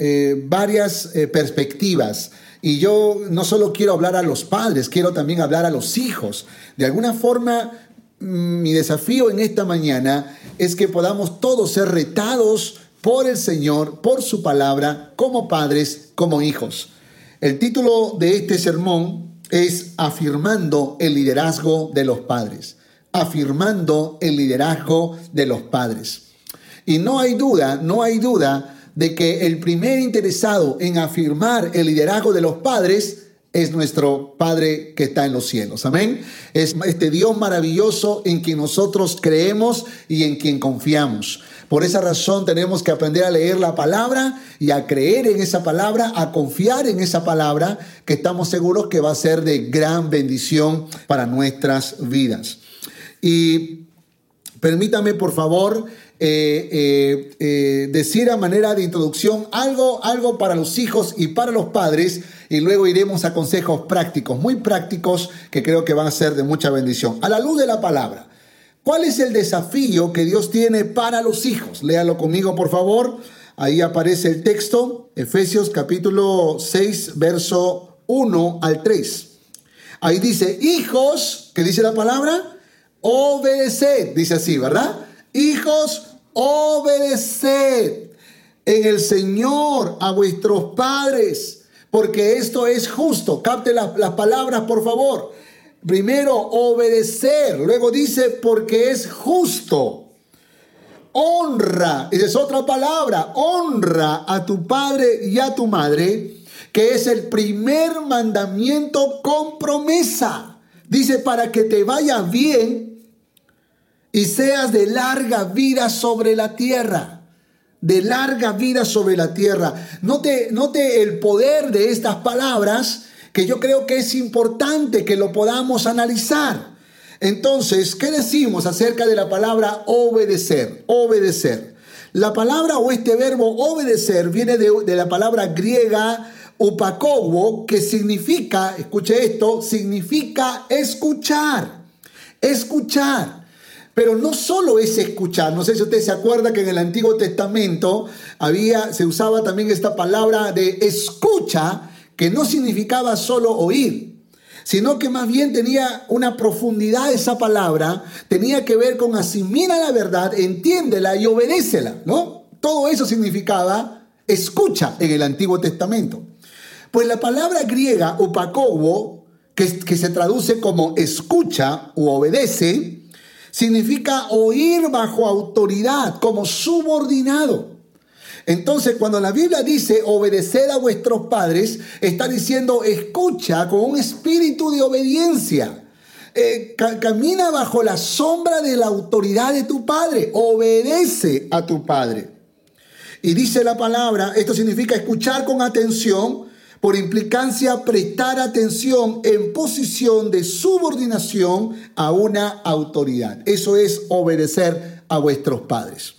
eh, varias eh, perspectivas. Y yo no solo quiero hablar a los padres, quiero también hablar a los hijos. De alguna forma, mm, mi desafío en esta mañana es que podamos todos ser retados por el Señor, por su palabra, como padres, como hijos. El título de este sermón es Afirmando el liderazgo de los padres. Afirmando el liderazgo de los padres. Y no hay duda, no hay duda de que el primer interesado en afirmar el liderazgo de los padres es nuestro Padre que está en los cielos. Amén. Es este Dios maravilloso en quien nosotros creemos y en quien confiamos. Por esa razón tenemos que aprender a leer la palabra y a creer en esa palabra, a confiar en esa palabra que estamos seguros que va a ser de gran bendición para nuestras vidas. Y permítame por favor eh, eh, eh, decir a manera de introducción algo, algo para los hijos y para los padres y luego iremos a consejos prácticos, muy prácticos que creo que van a ser de mucha bendición. A la luz de la palabra, ¿cuál es el desafío que Dios tiene para los hijos? Léalo conmigo, por favor. Ahí aparece el texto, Efesios capítulo 6, verso 1 al 3. Ahí dice, hijos, ¿qué dice la palabra? Obedeced, dice así, ¿verdad? Hijos, obedeced en el Señor a vuestros padres, porque esto es justo. Capte las, palabras, por favor. Primero, obedecer. Luego dice, porque es justo. Honra, esa es otra palabra, honra a tu padre y a tu madre, que es el primer mandamiento con promesa. Dice, para que te vaya bien y seas de larga vida sobre la tierra. De larga vida sobre la tierra. Note, note el poder de estas palabras que yo creo que es importante que lo podamos analizar. Entonces, ¿qué decimos acerca de la palabra obedecer? Obedecer. La palabra o este verbo obedecer viene de, de la palabra griega upakobo, que significa, escuche esto, significa escuchar. Escuchar. Pero no solo es escuchar, no sé si usted se acuerda que en el Antiguo Testamento había, se usaba también esta palabra de escucha, que no significaba solo oír, sino que más bien tenía una profundidad esa palabra, tenía que ver con asimila la verdad, entiéndela y obedécela, ¿no? Todo eso significaba escucha en el Antiguo Testamento. Pues la palabra griega upakobo, que, que se traduce como escucha o obedece, significa oír bajo autoridad, como subordinado. Entonces, cuando la Biblia dice obedecer a vuestros padres, está diciendo escucha con un espíritu de obediencia. Eh, camina bajo la sombra de la autoridad de tu padre. Obedece a tu padre. Y dice la palabra, esto significa escuchar con atención, por implicancia prestar atención en posición de subordinación a una autoridad. Eso es obedecer a vuestros padres.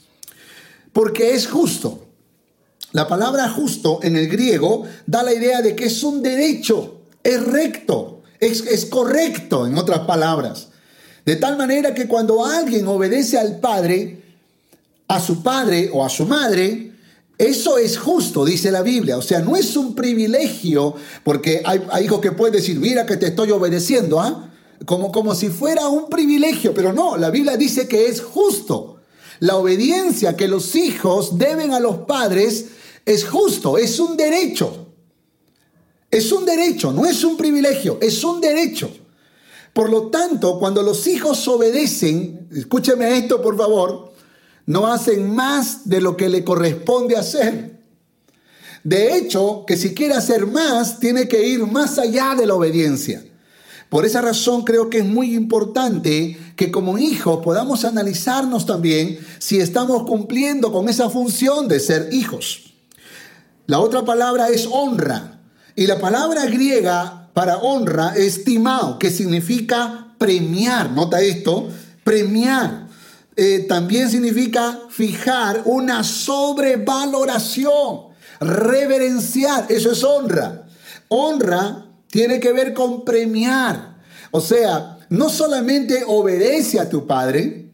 Porque es justo. La palabra justo en el griego da la idea de que es un derecho, es recto, es, es correcto, en otras palabras. De tal manera que cuando alguien obedece al padre, a su padre o a su madre, eso es justo, dice la Biblia. O sea, no es un privilegio, porque hay, hijos que pueden decir, mira que te estoy obedeciendo, ¿ah? Como, como si fuera un privilegio, pero no, la Biblia dice que es justo. La obediencia que los hijos deben a los padres es justo, es un derecho. Es un derecho, no es un privilegio, es un derecho. Por lo tanto, cuando los hijos obedecen, escúcheme esto por favor, no hacen más de lo que le corresponde hacer. De hecho, que si quiere hacer más, tiene que ir más allá de la obediencia. Por esa razón creo que es muy importante que como hijos podamos analizarnos también si estamos cumpliendo con esa función de ser hijos. La otra palabra es honra. Y la palabra griega para honra es timao, que significa premiar. Nota esto, premiar. Eh, también significa fijar una sobrevaloración, reverenciar. Eso es honra. Honra tiene que ver con premiar. O sea, no solamente obedece a tu padre,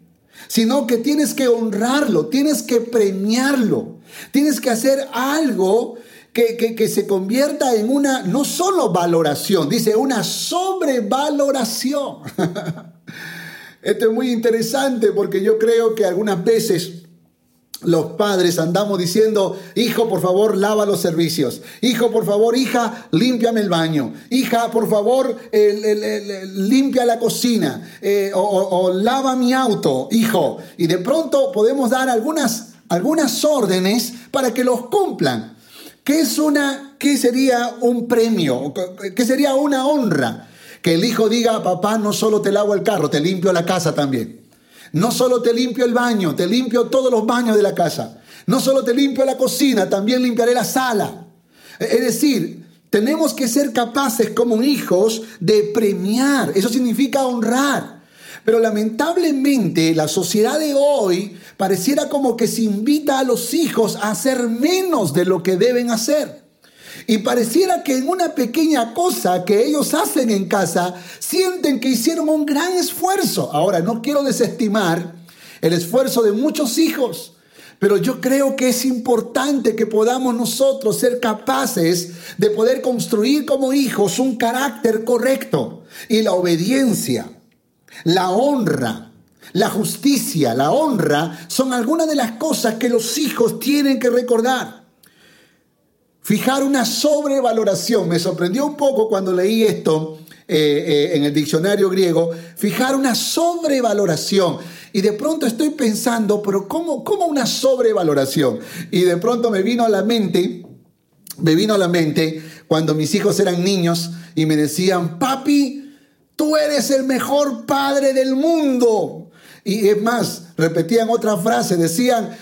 sino que tienes que honrarlo, tienes que premiarlo, tienes que hacer algo que, que, se convierta en una, no solo valoración, dice una sobrevaloración. Esto es muy interesante porque yo creo que algunas veces los padres andamos diciendo, hijo, por favor, lava los servicios. Hijo, por favor, hija, límpiame el baño. Hija, por favor, limpia la cocina. Eh, o, lava mi auto, hijo. Y de pronto podemos dar algunas, algunas órdenes para que los cumplan. ¿Qué, es una, ¿Qué sería un premio? ¿Qué sería una honra? Que el hijo diga, papá, no solo te lavo el carro, te limpio la casa también. No solo te limpio el baño, te limpio todos los baños de la casa. No solo te limpio la cocina, también limpiaré la sala. Es decir, tenemos que ser capaces como hijos de premiar. Eso significa honrar. Pero lamentablemente la sociedad de hoy pareciera como que se invita a los hijos a hacer menos de lo que deben hacer. Y pareciera que en una pequeña cosa que ellos hacen en casa, sienten que hicieron un gran esfuerzo. Ahora, no quiero desestimar el esfuerzo de muchos hijos, pero yo creo que es importante que podamos nosotros ser capaces de poder construir como hijos un carácter correcto. Y la obediencia, la honra, la justicia, la honra son algunas de las cosas que los hijos tienen que recordar. Fijar una sobrevaloración. Me sorprendió un poco cuando leí esto eh, eh, en el diccionario griego. Fijar una sobrevaloración. Y de pronto estoy pensando, pero ¿cómo, ¿cómo una sobrevaloración? Y de pronto me vino a la mente, me vino a la mente cuando mis hijos eran niños y me decían, papi, tú eres el mejor padre del mundo. Y es más, repetían otra frase, decían,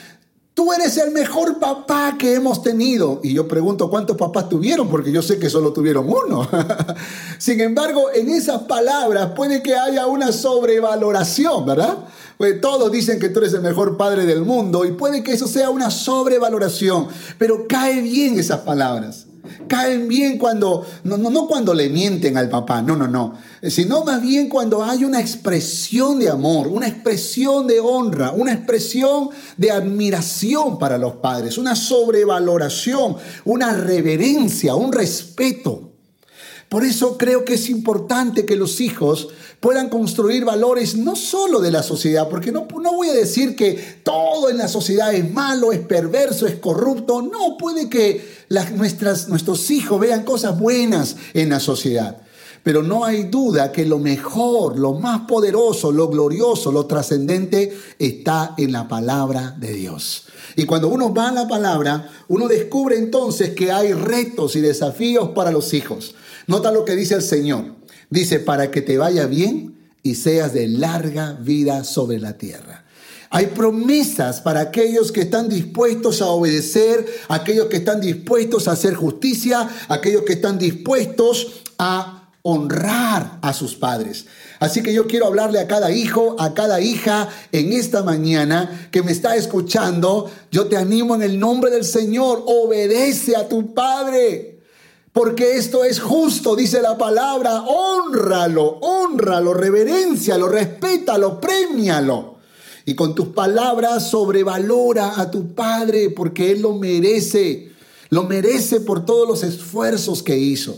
Tú eres el mejor papá que hemos tenido. Y yo pregunto cuántos papás tuvieron, porque yo sé que solo tuvieron uno. Sin embargo, en esas palabras puede que haya una sobrevaloración, ¿verdad? Pues todos dicen que tú eres el mejor padre del mundo y puede que eso sea una sobrevaloración, pero cae bien esas palabras. Caen bien cuando, no, no, no cuando le mienten al papá, no, no, no, sino más bien cuando hay una expresión de amor, una expresión de honra, una expresión de admiración para los padres, una sobrevaloración, una reverencia, un respeto. Por eso creo que es importante que los hijos puedan construir valores no solo de la sociedad, porque no, no voy a decir que todo en la sociedad es malo, es perverso, es corrupto. No, puede que nuestras, nuestros hijos vean cosas buenas en la sociedad. Pero no hay duda que lo mejor, lo más poderoso, lo glorioso, lo trascendente está en la palabra de Dios. Y cuando uno va a la palabra, uno descubre entonces que hay retos y desafíos para los hijos. Nota lo que dice el Señor. Dice, para que te vaya bien y seas de larga vida sobre la tierra. Hay promesas para aquellos que están dispuestos a obedecer, aquellos que están dispuestos a hacer justicia, aquellos que están dispuestos a honrar a sus padres. Así que yo quiero hablarle a cada hijo, a cada hija en esta mañana que me está escuchando. Yo te animo en el nombre del Señor, obedece a tu padre porque esto es justo, dice la palabra, honralo, honralo, reverencialo, respétalo, premialo. Y con tus palabras sobrevalora a tu Padre porque Él lo merece, lo merece por todos los esfuerzos que hizo.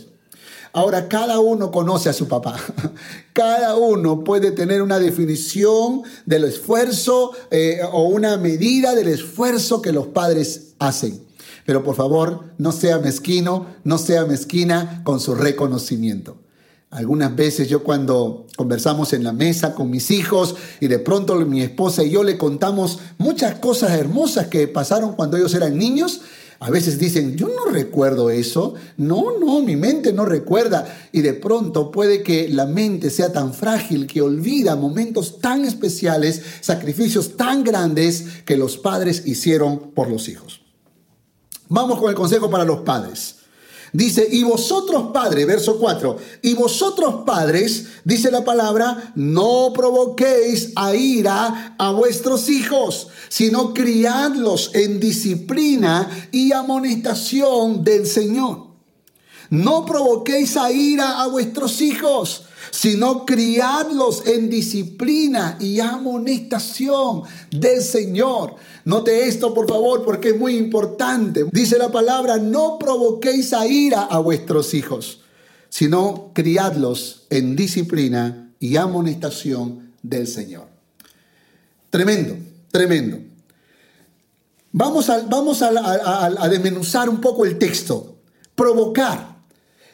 Ahora, cada uno conoce a su papá. Cada uno puede tener una definición del esfuerzo eh, o una medida del esfuerzo que los padres hacen. Pero por favor, no sea mezquino, no sea mezquina con su reconocimiento. Algunas veces yo cuando conversamos en la mesa con mis hijos y de pronto mi esposa y yo le contamos muchas cosas hermosas que pasaron cuando ellos eran niños, a veces dicen, yo no recuerdo eso, no, no, mi mente no recuerda. Y de pronto puede que la mente sea tan frágil que olvida momentos tan especiales, sacrificios tan grandes que los padres hicieron por los hijos. Vamos con el consejo para los padres. Dice, y vosotros padres, verso 4, y vosotros padres, dice la palabra, no provoquéis a ira a vuestros hijos, sino criadlos en disciplina y amonestación del Señor. No provoquéis a ira a vuestros hijos, sino criadlos en disciplina y amonestación del Señor. Note esto, por favor, porque es muy importante. Dice la palabra, no provoquéis a ira a vuestros hijos, sino criadlos en disciplina y amonestación del Señor. Tremendo, tremendo. Vamos a, vamos a, desmenuzar un poco el texto. Provocar.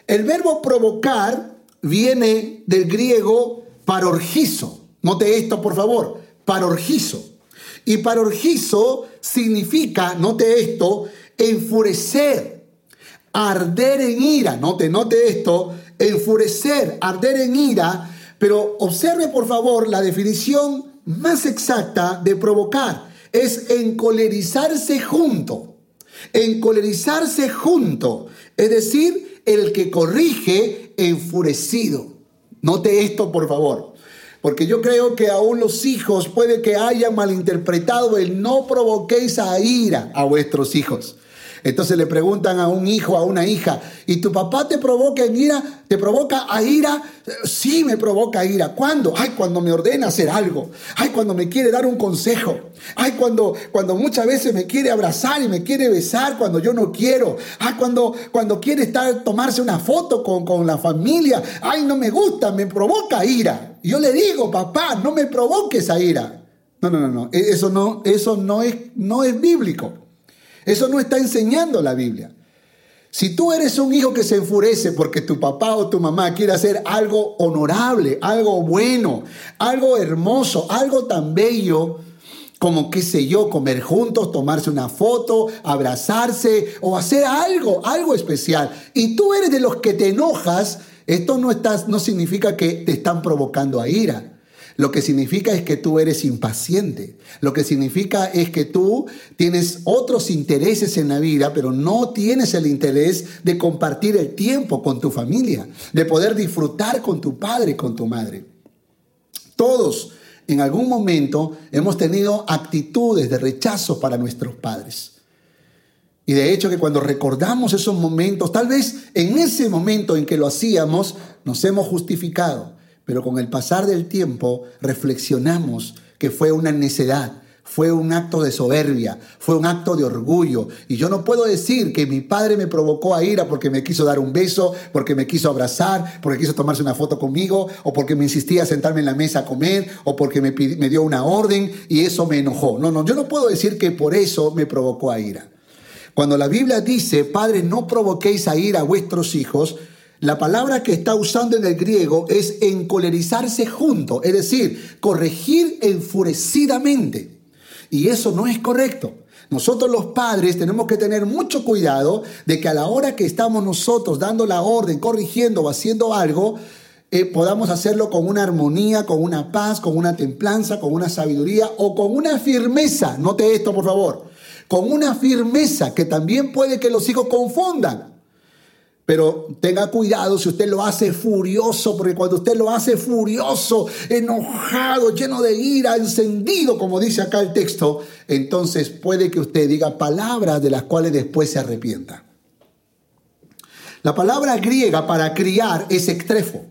El verbo provocar viene del griego parorgizo. Note esto, por favor. Parorgizo. Y parorgizo significa, note esto, enfurecer, arder en ira. Note, note esto, enfurecer, arder en ira. Pero observe, por favor, la definición más exacta de provocar. Es encolerizarse junto. Encolerizarse junto. Es decir, el que corrige enfurecido. Note esto, por favor. Porque yo creo que aún los hijos puede que hayan malinterpretado el no provoquéis a ira a vuestros hijos. Entonces le preguntan a un hijo, a una hija, ¿y tu papá te provoca en ira? ¿Te provoca a ira? Sí, me provoca ira. ¿Cuándo? Ay, cuando me ordena hacer algo. Ay, cuando me quiere dar un consejo. Ay, cuando, cuando muchas veces me quiere abrazar y me quiere besar cuando yo no quiero. Ay, cuando, cuando quiere estar, tomarse una foto con, con la familia. Ay, no me gusta, me provoca ira. Yo le digo, papá, no me provoques a ira. No, no, no, no. E, eso no, eso no es, no es bíblico. Eso no está enseñando la Biblia. Si tú eres un hijo que se enfurece porque tu papá o tu mamá quiere hacer algo honorable, algo bueno, algo hermoso, algo tan bello, como qué sé yo, comer juntos, tomarse una foto, abrazarse o hacer algo, algo especial, y tú eres de los que te enojas, esto no, no significa que te están provocando a ira. Lo que significa es que tú eres impaciente. Lo que significa es que tú tienes otros intereses en la vida, pero no tienes el interés de compartir el tiempo con tu familia, de poder disfrutar con tu padre, con tu madre. Todos en algún momento hemos tenido actitudes de rechazo para nuestros padres. Y de hecho que cuando recordamos esos momentos, tal vez en ese momento en que lo hacíamos, nos hemos justificado pero con el pasar del tiempo reflexionamos que fue una necedad, fue un acto de soberbia, fue un acto de orgullo. Y yo no puedo decir que mi padre me provocó a ira porque me quiso dar un beso, porque me quiso abrazar, porque quiso tomarse una foto conmigo, o porque me insistía a sentarme en la mesa a comer, o porque me, me dio una orden y eso me enojó. No, no, yo no puedo decir que por eso me provocó a ira. Cuando la Biblia dice, Padre, no provoquéis a ira a vuestros hijos, la palabra que está usando en el griego es encolerizarse junto, es decir, corregir enfurecidamente. Y eso no es correcto. Nosotros los padres tenemos que tener mucho cuidado de que a la hora que estamos nosotros dando la orden, corrigiendo o haciendo algo, eh, podamos hacerlo con una armonía, con una paz, con una templanza, con una sabiduría o con una firmeza. Note esto, por favor. Con una firmeza que también puede que los hijos confundan. Pero tenga cuidado si usted lo hace furioso, porque cuando usted lo hace furioso, enojado, lleno de ira, encendido, como dice acá el texto, entonces puede que usted diga palabras de las cuales después se arrepienta. La palabra griega para criar es ectrefo.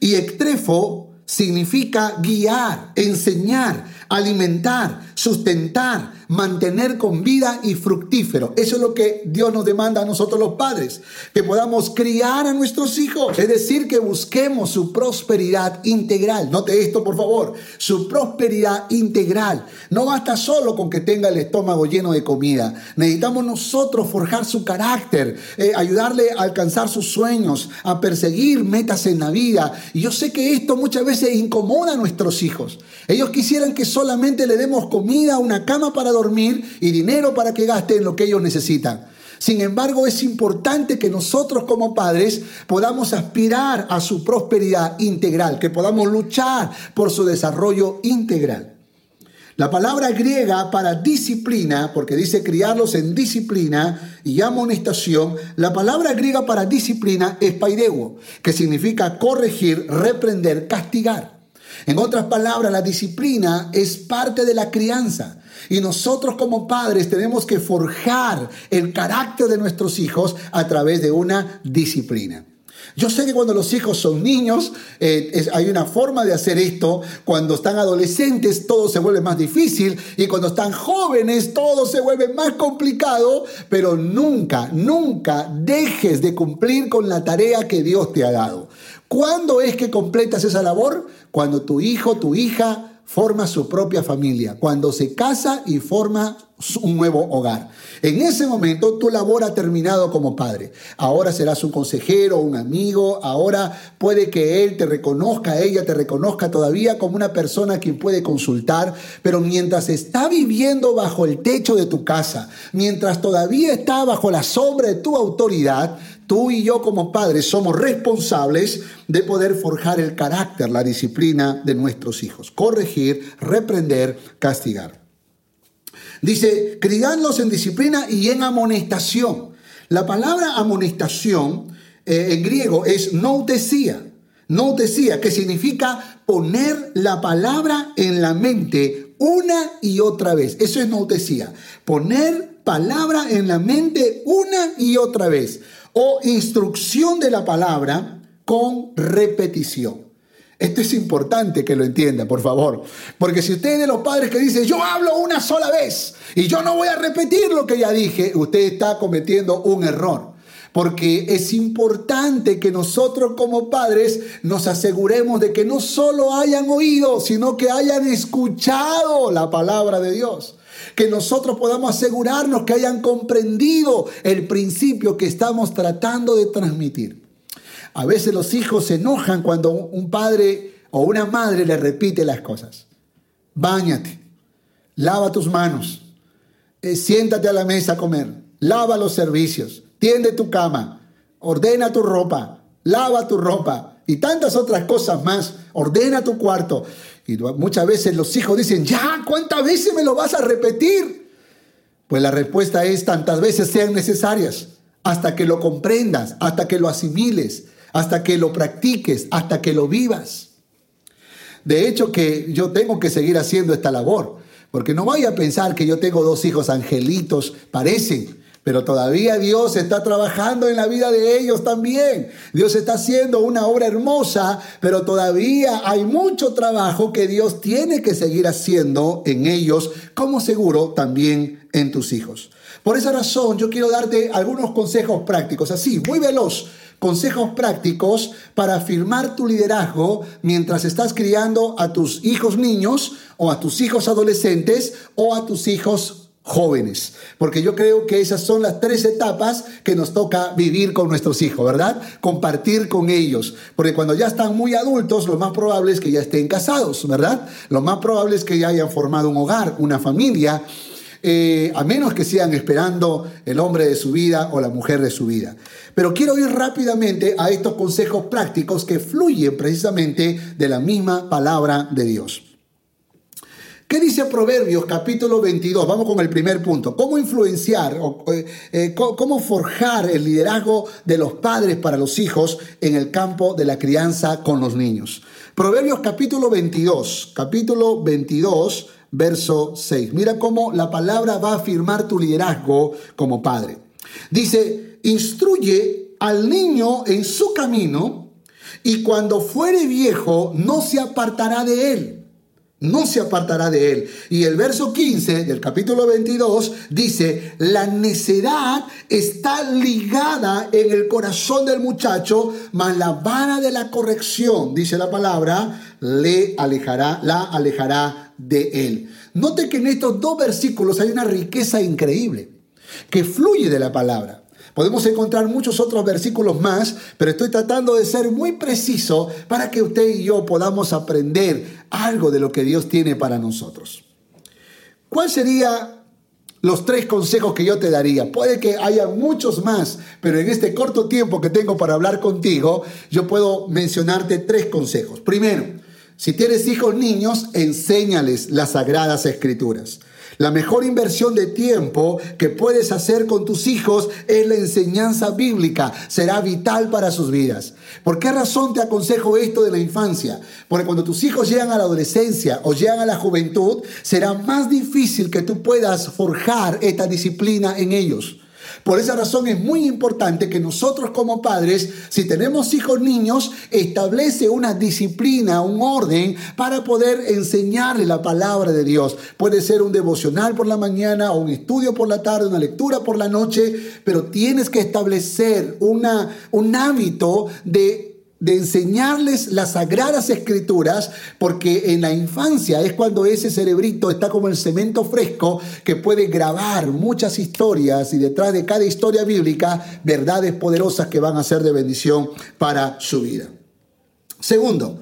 Y ectrefo significa guiar, enseñar, alimentar, sustentar, mantener con vida y fructífero. Eso es lo que Dios nos demanda a nosotros los padres, que podamos criar a nuestros hijos, es decir, que busquemos su prosperidad integral. Note esto, por favor, su prosperidad integral. No basta solo con que tenga el estómago lleno de comida. Necesitamos nosotros forjar su carácter, eh, ayudarle a alcanzar sus sueños, a perseguir metas en la vida. Y yo sé que esto muchas veces incomoda a nuestros hijos. Ellos quisieran que solamente le demos comida, una cama para dormir y dinero para que gasten lo que ellos necesitan. Sin embargo, es importante que nosotros como padres podamos aspirar a su prosperidad integral, que podamos luchar por su desarrollo integral. La palabra griega para disciplina, porque dice criarlos en disciplina y amonestación, la palabra griega para disciplina es paideuo, que significa corregir, reprender, castigar. En otras palabras, la disciplina es parte de la crianza. Y nosotros como padres tenemos que forjar el carácter de nuestros hijos a través de una disciplina. Yo sé que cuando los hijos son niños eh, hay una forma de hacer esto. Cuando están adolescentes todo se vuelve más difícil y cuando están jóvenes todo se vuelve más complicado. Pero nunca, nunca dejes de cumplir con la tarea que Dios te ha dado. ¿Cuándo es que completas esa labor? Cuando tu hijo, tu hija forma su propia familia, cuando se casa y forma un nuevo hogar. En ese momento tu labor ha terminado como padre. Ahora serás un consejero, un amigo, ahora puede que él te reconozca, ella te reconozca todavía como una persona a quien puede consultar, pero mientras está viviendo bajo el techo de tu casa, mientras todavía está bajo la sombra de tu autoridad, Tú y yo como padres somos responsables de poder forjar el carácter, la disciplina de nuestros hijos. Corregir, reprender, castigar. Dice, criadlos en disciplina y en amonestación. La palabra amonestación eh, en griego es noutesía. Noutesía, que significa poner la palabra en la mente una y otra vez. Eso es noutesía. Poner palabra en la mente una y otra vez o instrucción de la palabra con repetición. Esto es importante que lo entienda, por favor. Porque si usted es de los padres que dice, yo hablo una sola vez y yo no voy a repetir lo que ya dije, usted está cometiendo un error. Porque es importante que nosotros como padres nos aseguremos de que no solo hayan oído, sino que hayan escuchado la palabra de Dios que nosotros podamos asegurarnos que hayan comprendido el principio que estamos tratando de transmitir. A veces los hijos se enojan cuando un padre o una madre le repite las cosas. Báñate, lava tus manos, eh, siéntate a la mesa a comer, lava los servicios, tiende tu cama, ordena tu ropa, lava tu ropa y tantas otras cosas más, ordena tu cuarto. Y muchas veces los hijos dicen, ya, ¿cuántas veces me lo vas a repetir? Pues la respuesta es tantas veces sean necesarias, hasta que lo comprendas, hasta que lo asimiles, hasta que lo practiques, hasta que lo vivas. De hecho que yo tengo que seguir haciendo esta labor, porque no vaya a pensar que yo tengo dos hijos angelitos, parecen, pero todavía Dios está trabajando en la vida de ellos también. Dios está haciendo una obra hermosa, pero todavía hay mucho trabajo que Dios tiene que seguir haciendo en ellos, como seguro también en tus hijos. Por esa razón yo quiero darte algunos consejos prácticos, así, muy veloz, consejos prácticos para afirmar tu liderazgo mientras estás criando a tus hijos niños o a tus hijos adolescentes o a tus hijos jóvenes, porque yo creo que esas son las tres etapas que nos toca vivir con nuestros hijos, ¿verdad? Compartir con ellos, porque cuando ya están muy adultos, lo más probable es que ya estén casados, ¿verdad? Lo más probable es que ya hayan formado un hogar, una familia, eh, a menos que sigan esperando el hombre de su vida o la mujer de su vida. Pero quiero ir rápidamente a estos consejos prácticos que fluyen precisamente de la misma palabra de Dios. ¿Qué dice Proverbios capítulo 22? Vamos con el primer punto. ¿Cómo influenciar o eh, eh, cómo forjar el liderazgo de los padres para los hijos en el campo de la crianza con los niños? Proverbios capítulo 22, capítulo 22, verso 6. Mira cómo la palabra va a afirmar tu liderazgo como padre. Dice, instruye al niño en su camino y cuando fuere viejo no se apartará de él no se apartará de él. Y el verso 15 del capítulo 22 dice, la necedad está ligada en el corazón del muchacho, mas la vara de la corrección, dice la palabra, le alejará, la alejará de él. Note que en estos dos versículos hay una riqueza increíble que fluye de la palabra. Podemos encontrar muchos otros versículos más, pero estoy tratando de ser muy preciso para que usted y yo podamos aprender algo de lo que Dios tiene para nosotros. ¿Cuál sería los tres consejos que yo te daría. Puede que haya muchos más, pero en este corto tiempo que tengo para hablar contigo, yo puedo mencionarte tres consejos. Primero, si tienes hijos niños, enséñales las sagradas escrituras. La mejor inversión de tiempo que puedes hacer con tus hijos es la enseñanza bíblica. Será vital para sus vidas. ¿Por qué razón te aconsejo esto de la infancia? Porque cuando tus hijos llegan a la adolescencia o llegan a la juventud, será más difícil que tú puedas forjar esta disciplina en ellos. Por esa razón es muy importante que nosotros como padres, si tenemos hijos niños, establece una disciplina, un orden para poder enseñarle la palabra de Dios. Puede ser un devocional por la mañana o un estudio por la tarde, una lectura por la noche, pero tienes que establecer una, un hábito de de enseñarles las sagradas escrituras, porque en la infancia es cuando ese cerebrito está como el cemento fresco que puede grabar muchas historias y detrás de cada historia bíblica verdades poderosas que van a ser de bendición para su vida. Segundo,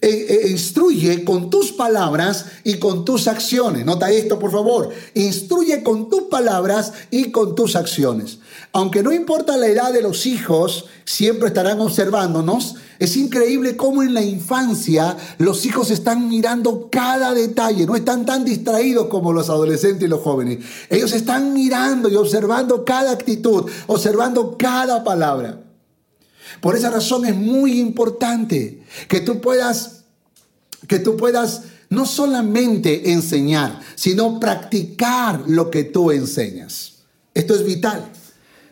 eh, eh, instruye con tus palabras y con tus acciones. Nota esto, por favor. Instruye con tus palabras y con tus acciones. Aunque no importa la edad de los hijos, siempre estarán observándonos. Es increíble cómo en la infancia los hijos están mirando cada detalle, no están tan distraídos como los adolescentes y los jóvenes. Ellos están mirando y observando cada actitud, observando cada palabra. Por esa razón es muy importante que tú puedas, que tú puedas no solamente enseñar, sino practicar lo que tú enseñas. Esto es vital.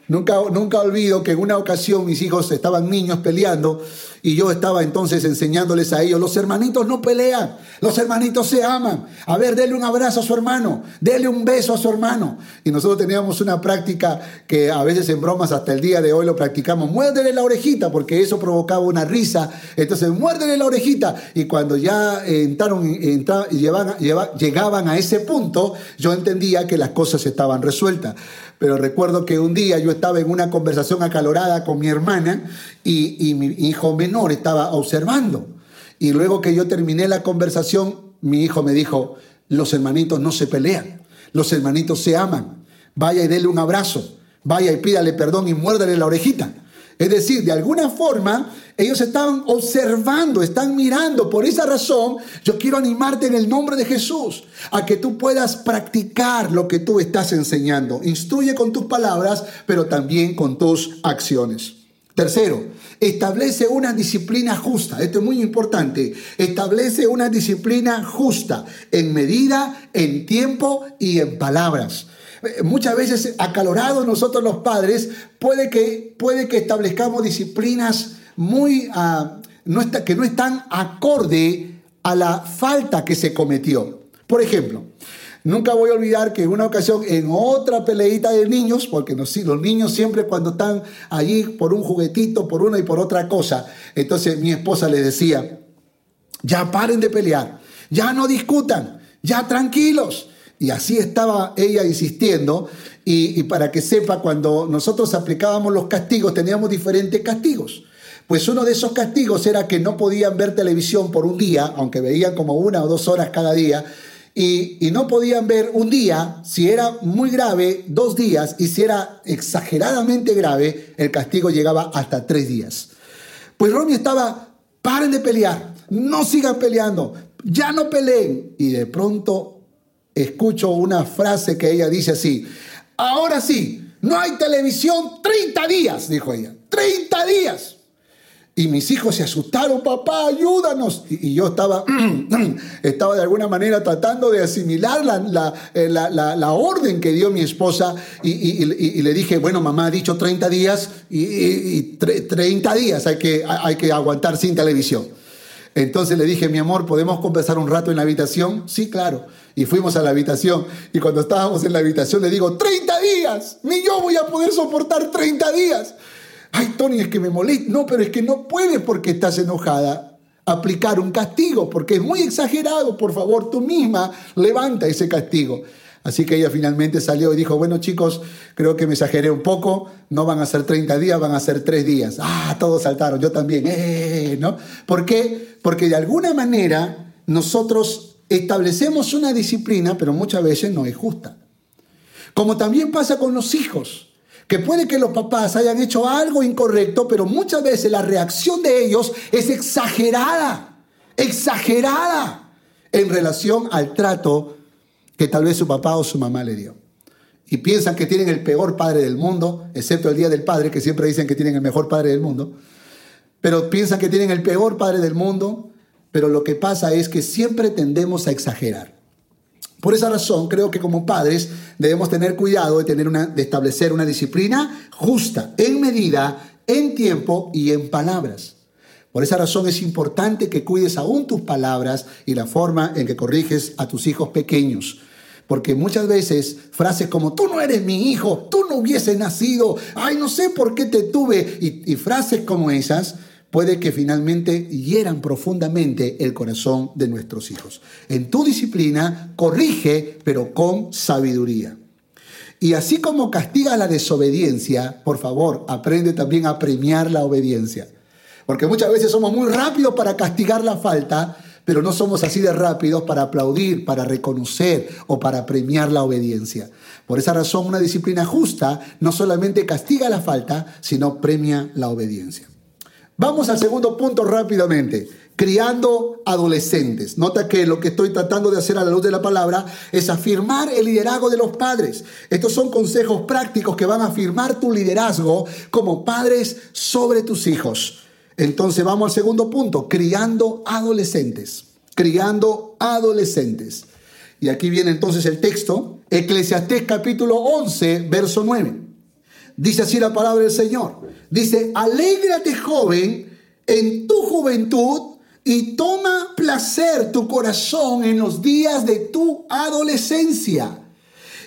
Nunca, nunca olvido que en una ocasión mis hijos estaban niños peleando y yo estaba entonces enseñándoles a ellos, los hermanitos no pelean, los hermanitos se aman. A ver, dele un abrazo a su hermano, dele un beso a su hermano. Y nosotros teníamos una práctica que a veces en bromas hasta el día de hoy lo practicamos, muérdele la orejita, porque eso provocaba una risa. Entonces, muérdele la orejita. Y cuando ya entraron, llegaban a ese punto, yo entendía que las cosas estaban resueltas. Pero recuerdo que un día yo estaba en una conversación acalorada con mi hermana y, mi hijo menor estaba observando. Y luego que yo terminé la conversación, mi hijo me dijo, los hermanitos no se pelean, los hermanitos se aman. Vaya y dele un abrazo, vaya y pídale perdón y muérdale la orejita. Es decir, de alguna forma, ellos estaban observando, están mirando. Por esa razón, yo quiero animarte en el nombre de Jesús a que tú puedas practicar lo que tú estás enseñando. Instruye con tus palabras, pero también con tus acciones. Tercero, establece una disciplina justa. Esto es muy importante. Establece una disciplina justa en medida, en tiempo y en palabras. Eh, muchas veces acalorados nosotros los padres, puede que, puede que establezcamos disciplinas muy, uh, no que no están acorde a la falta que se cometió. Por ejemplo, nunca voy a olvidar que en una ocasión, en otra peleita de niños, porque los, los niños siempre cuando están allí por un juguetito, por una y por otra cosa, entonces mi esposa le decía, ya paren de pelear, ya no discutan, ya tranquilos. Y así estaba ella insistiendo. Y, para que sepa, cuando nosotros aplicábamos los castigos, teníamos diferentes castigos. Pues uno de esos castigos era que no podían ver televisión por un día, aunque veían como una o dos horas cada día, y, y, no podían ver un día, si era muy grave, dos días, y si era exageradamente grave, el castigo llegaba hasta tres días. Pues Romy estaba, paren de pelear, no sigan peleando, ya no peleen. Y de pronto escucho una frase que ella dice así, ahora sí, no hay televisión 30 días, dijo ella, 30 días. Y mis hijos se asustaron, papá, ayúdanos. Y, yo estaba, estaba de alguna manera tratando de asimilar la, eh, orden que dio mi esposa. Y, le dije, bueno, mamá ha dicho 30 días y, 30 días hay que, hay que aguantar sin televisión. Entonces le dije, mi amor, ¿podemos conversar un rato en la habitación? Sí, claro. Y fuimos a la habitación. Y cuando estábamos en la habitación le digo, 30 días. Ni yo voy a poder soportar 30 días. Ay, Tony, es que me molesta. No, pero es que no puedes porque estás enojada aplicar un castigo, porque es muy exagerado. Por favor, tú misma levanta ese castigo. Así que ella finalmente salió y dijo, bueno chicos, creo que me exageré un poco, no van a ser 30 días, van a ser 3 días. Ah, todos saltaron, yo también, eh, ¿no? ¿Por qué? Porque de alguna manera nosotros establecemos una disciplina, pero muchas veces no es justa. Como también pasa con los hijos, que puede que los papás hayan hecho algo incorrecto, pero muchas veces la reacción de ellos es exagerada exagerada en relación al trato que tal vez su papá o su mamá le dio. Y piensan que tienen el peor padre del mundo, excepto el Día del Padre, que siempre dicen que tienen el mejor padre del mundo. Pero piensan que tienen el peor padre del mundo, pero lo que pasa es que siempre tendemos a exagerar. Por esa razón, creo que como padres debemos tener cuidado de, tener una, de establecer una disciplina justa, en medida, en tiempo y en palabras. Por esa razón es importante que cuides aún tus palabras y la forma en que corriges a tus hijos pequeños. Porque muchas veces frases como tú no eres mi hijo, tú no hubieses nacido, ay no sé por qué te tuve, y, frases como esas puede que finalmente hieran profundamente el corazón de nuestros hijos. En tu disciplina, corrige, pero con sabiduría. Y así como castiga la desobediencia, por favor, aprende también a premiar la obediencia. Porque muchas veces somos muy rápidos para castigar la falta, pero no somos así de rápidos para aplaudir, para reconocer o para premiar la obediencia. Por esa razón, una disciplina justa no solamente castiga la falta, sino premia la obediencia. Vamos al segundo punto rápidamente. Criando adolescentes. Nota que lo que estoy tratando de hacer a la luz de la palabra es afirmar el liderazgo de los padres. Estos son consejos prácticos que van a afirmar tu liderazgo como padres sobre tus hijos. Entonces vamos al segundo punto, criando adolescentes. Criando adolescentes. Y aquí viene entonces el texto, Eclesiastés capítulo 11, verso 9. Dice así la palabra del Señor. Dice, alégrate joven en tu juventud y toma placer tu corazón en los días de tu adolescencia.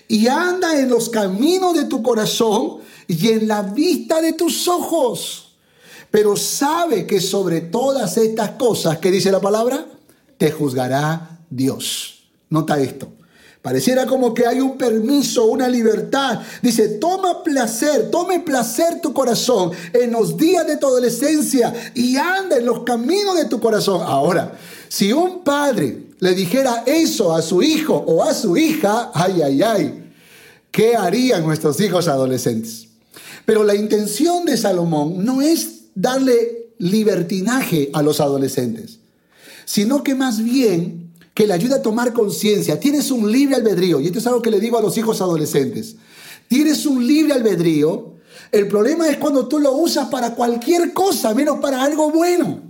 Y anda en los caminos de tu corazón y en la vista de tus ojos. Pero sabe que sobre todas estas cosas, que dice la palabra? Te juzgará Dios. Nota esto. Pareciera como que hay un permiso, una libertad. Dice, toma placer, tome placer tu corazón en los días de tu adolescencia y anda en los caminos de tu corazón. Ahora, si un padre le dijera eso a su hijo o a su hija, ay, ay, ay, ¿qué harían nuestros hijos adolescentes? Pero la intención de Salomón no es darle libertinaje a los adolescentes, sino que más bien que le ayuda a tomar conciencia. Tienes un libre albedrío, y esto es algo que le digo a los hijos adolescentes. Tienes un libre albedrío. El problema es cuando tú lo usas para cualquier cosa, menos para algo bueno.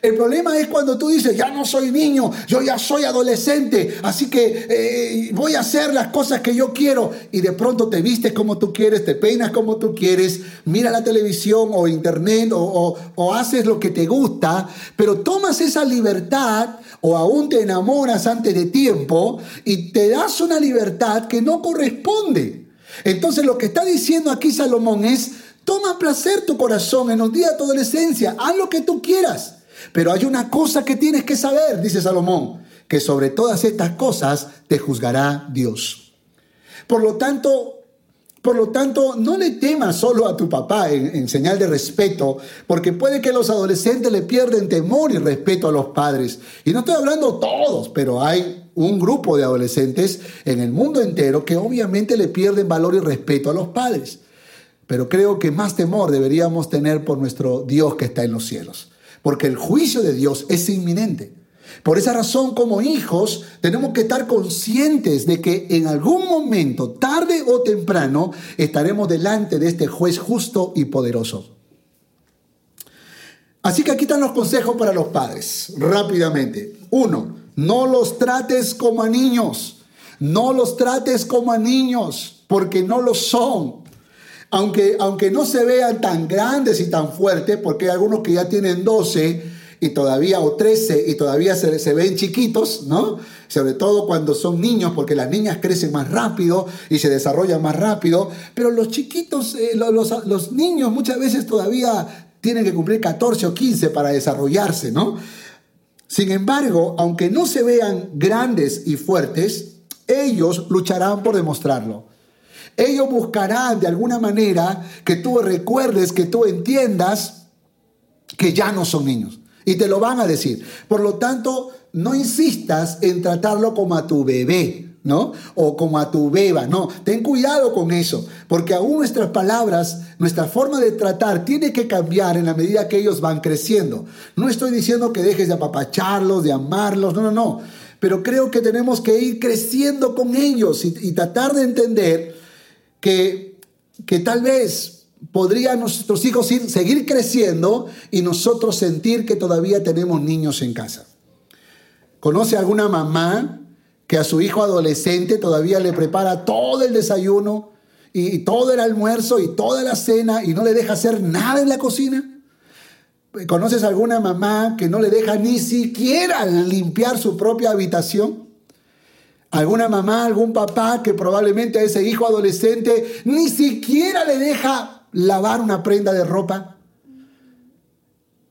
El problema es cuando tú dices, ya no soy niño, yo ya soy adolescente, así que eh, voy a hacer las cosas que yo quiero. Y de pronto te vistes como tú quieres, te peinas como tú quieres, mira la televisión o internet o, o haces lo que te gusta, pero tomas esa libertad o aún te enamoras antes de tiempo y te das una libertad que no corresponde. Entonces lo que está diciendo aquí Salomón es, toma placer tu corazón en los días de tu adolescencia, haz lo que tú quieras. Pero hay una cosa que tienes que saber, dice Salomón, que sobre todas estas cosas te juzgará Dios. Por lo tanto, por lo tanto, no le temas solo a tu papá en, señal de respeto, porque puede que los adolescentes le pierden temor y respeto a los padres. Y no estoy hablando todos, pero hay un grupo de adolescentes en el mundo entero que obviamente le pierden valor y respeto a los padres. Pero creo que más temor deberíamos tener por nuestro Dios que está en los cielos porque el juicio de Dios es inminente. Por esa razón, como hijos, tenemos que estar conscientes de que en algún momento, tarde o temprano, estaremos delante de este juez justo y poderoso. Así que aquí están los consejos para los padres, rápidamente. Uno, no los trates como a niños. No los trates como a niños, porque no lo son. Aunque, aunque no se vean tan grandes y tan fuertes, porque hay algunos que ya tienen 12 y todavía, o 13 y todavía se, se ven chiquitos, ¿no? Sobre todo cuando son niños, porque las niñas crecen más rápido y se desarrollan más rápido, pero los chiquitos, eh, los, los niños muchas veces todavía tienen que cumplir 14 o 15 para desarrollarse, ¿no? Sin embargo, aunque no se vean grandes y fuertes, ellos lucharán por demostrarlo. Ellos buscarán de alguna manera que tú recuerdes, que tú entiendas que ya no son niños. Y te lo van a decir. Por lo tanto, no insistas en tratarlo como a tu bebé ¿no? O como a tu beba, no. Ten cuidado con eso, porque aún nuestras palabras, nuestra forma de tratar tiene que cambiar en la medida que ellos van creciendo. No estoy diciendo que dejes de apapacharlos, de amarlos, no, no, no. Pero creo que tenemos que ir creciendo con ellos y, y tratar de entender que, que tal vez podrían nuestros hijos ir, seguir creciendo y nosotros sentir que todavía tenemos niños en casa. ¿Conoce alguna mamá que a su hijo adolescente todavía le prepara todo el desayuno y todo el almuerzo y toda la cena y no le deja hacer nada en la cocina? ¿Conoces alguna mamá que no le deja ni siquiera limpiar su propia habitación? ¿Alguna mamá, algún papá que probablemente a ese hijo adolescente ni siquiera le deja lavar una prenda de ropa?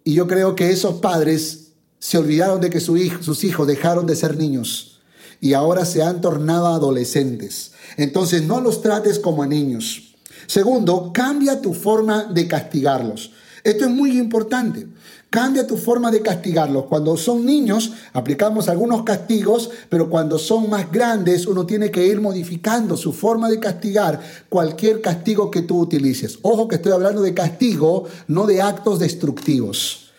Y yo creo que esos padres se olvidaron de que sus hijos dejaron de ser niños y ahora se han tornado adolescentes. Entonces no los trates como a niños. Segundo, cambia tu forma de castigarlos. Esto es muy importante. Cambia tu forma de castigarlos. Cuando son niños, aplicamos algunos castigos, pero cuando son más grandes, uno tiene que ir modificando su forma de castigar cualquier castigo que tú utilices. Ojo que estoy hablando de castigo, no de actos destructivos.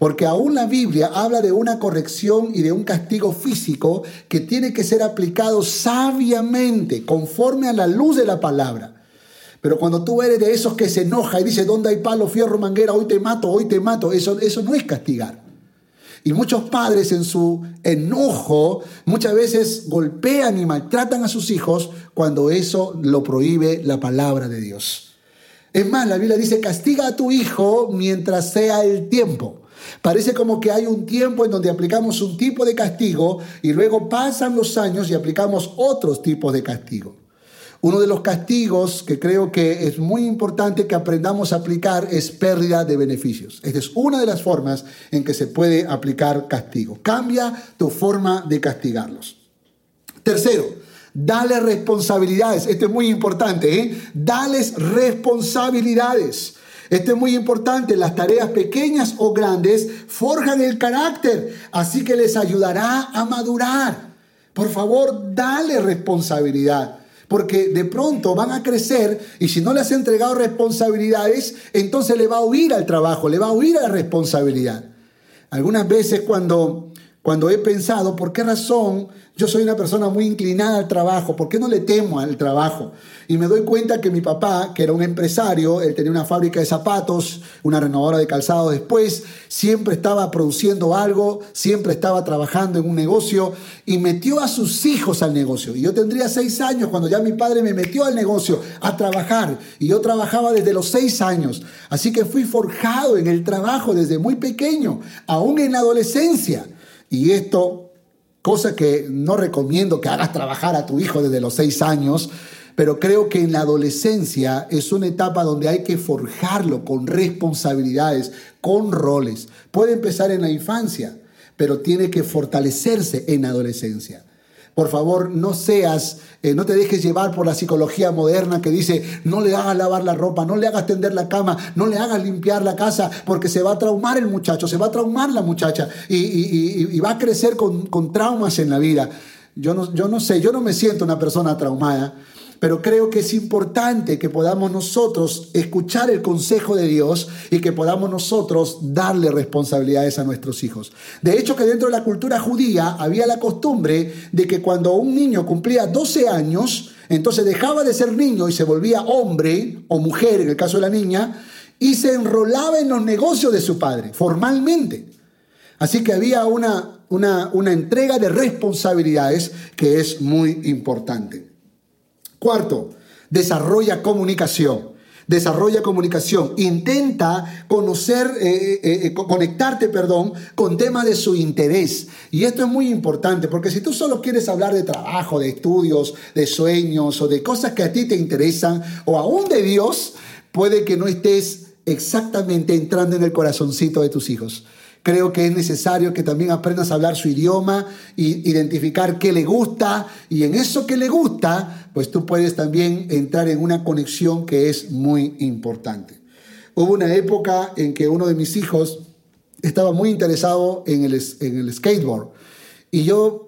Porque aún la Biblia habla de una corrección y de un castigo físico que tiene que ser aplicado sabiamente, conforme a la luz de la palabra. Pero cuando tú eres de esos que se enoja y dice, ¿dónde hay palo, fierro, manguera? Hoy te mato, hoy te mato. Eso, eso no es castigar. Y muchos padres en su enojo muchas veces golpean y maltratan a sus hijos cuando eso lo prohíbe la palabra de Dios. Es más, la Biblia dice, castiga a tu hijo mientras sea el tiempo. Parece como que hay un tiempo en donde aplicamos un tipo de castigo y luego pasan los años y aplicamos otros tipos de castigo. Uno de los castigos que creo que es muy importante que aprendamos a aplicar es pérdida de beneficios. Esta es una de las formas en que se puede aplicar castigo. Cambia tu forma de castigarlos. Tercero, dale responsabilidades. Esto es muy importante. ¿eh? Dales responsabilidades. Esto es muy importante. Las tareas pequeñas o grandes forjan el carácter, así que les ayudará a madurar. Por favor, dale responsabilidad. Porque de pronto van a crecer y si no les has entregado responsabilidades, entonces le va a huir al trabajo, le va a huir a la responsabilidad. Algunas veces cuando, cuando he pensado, ¿por qué razón yo soy una persona muy inclinada al trabajo. ¿Por qué no le temo al trabajo? Y me doy cuenta que mi papá, que era un empresario, él tenía una fábrica de zapatos, una renovadora de calzado después, siempre estaba produciendo algo, siempre estaba trabajando en un negocio y metió a sus hijos al negocio. Y yo tendría seis años cuando ya mi padre me metió al negocio a trabajar. Y yo trabajaba desde los seis años. Así que fui forjado en el trabajo desde muy pequeño, aún en la adolescencia. Y esto cosa que no recomiendo que hagas trabajar a tu hijo desde los seis años, pero creo que en la adolescencia es una etapa donde hay que forjarlo con responsabilidades, con roles. Puede empezar en la infancia, pero tiene que fortalecerse en la adolescencia. Por favor, no seas, eh, no te dejes llevar por la psicología moderna que dice, no le hagas lavar la ropa, no le hagas tender la cama, no le hagas limpiar la casa, porque se va a traumar el muchacho, se va a traumar la muchacha y, va a crecer con, con, traumas en la vida. Yo no, yo no sé, yo no me siento una persona traumada, pero creo que es importante que podamos nosotros escuchar el consejo de Dios y que podamos nosotros darle responsabilidades a nuestros hijos. De hecho, que dentro de la cultura judía había la costumbre de que cuando un niño cumplía 12 años, entonces dejaba de ser niño y se volvía hombre o mujer, en el caso de la niña, y se enrolaba en los negocios de su padre, formalmente. Así que había una, una, una entrega de responsabilidades que es muy importante. Cuarto, desarrolla comunicación. Desarrolla comunicación. Intenta conocer, eh, eh, eh, conectarte, perdón, con temas de su interés. Y esto es muy importante, porque si tú solo quieres hablar de trabajo, de estudios, de sueños o de cosas que a ti te interesan, o aún de Dios, puede que no estés exactamente entrando en el corazoncito de tus hijos. Creo que es necesario que también aprendas a hablar su idioma, y identificar qué le gusta y en eso que le gusta, pues tú puedes también entrar en una conexión que es muy importante. Hubo una época en que uno de mis hijos estaba muy interesado en el, en el skateboard y yo